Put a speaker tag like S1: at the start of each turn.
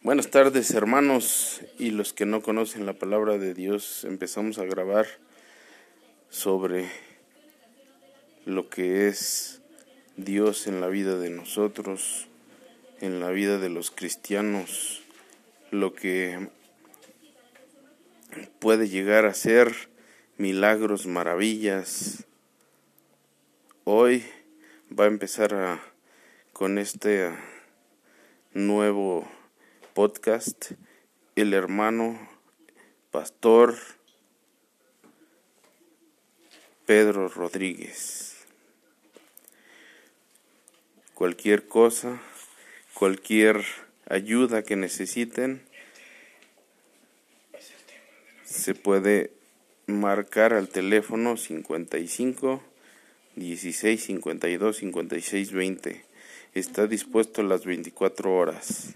S1: Buenas tardes hermanos y los que no conocen la palabra de Dios, empezamos a grabar sobre lo que es Dios en la vida de nosotros, en la vida de los cristianos, lo que puede llegar a ser milagros, maravillas. Hoy va a empezar a, con este nuevo podcast el hermano pastor Pedro Rodríguez. Cualquier cosa, cualquier ayuda que necesiten, se puede marcar al teléfono 55 16 52 56 20. Está dispuesto las 24 horas.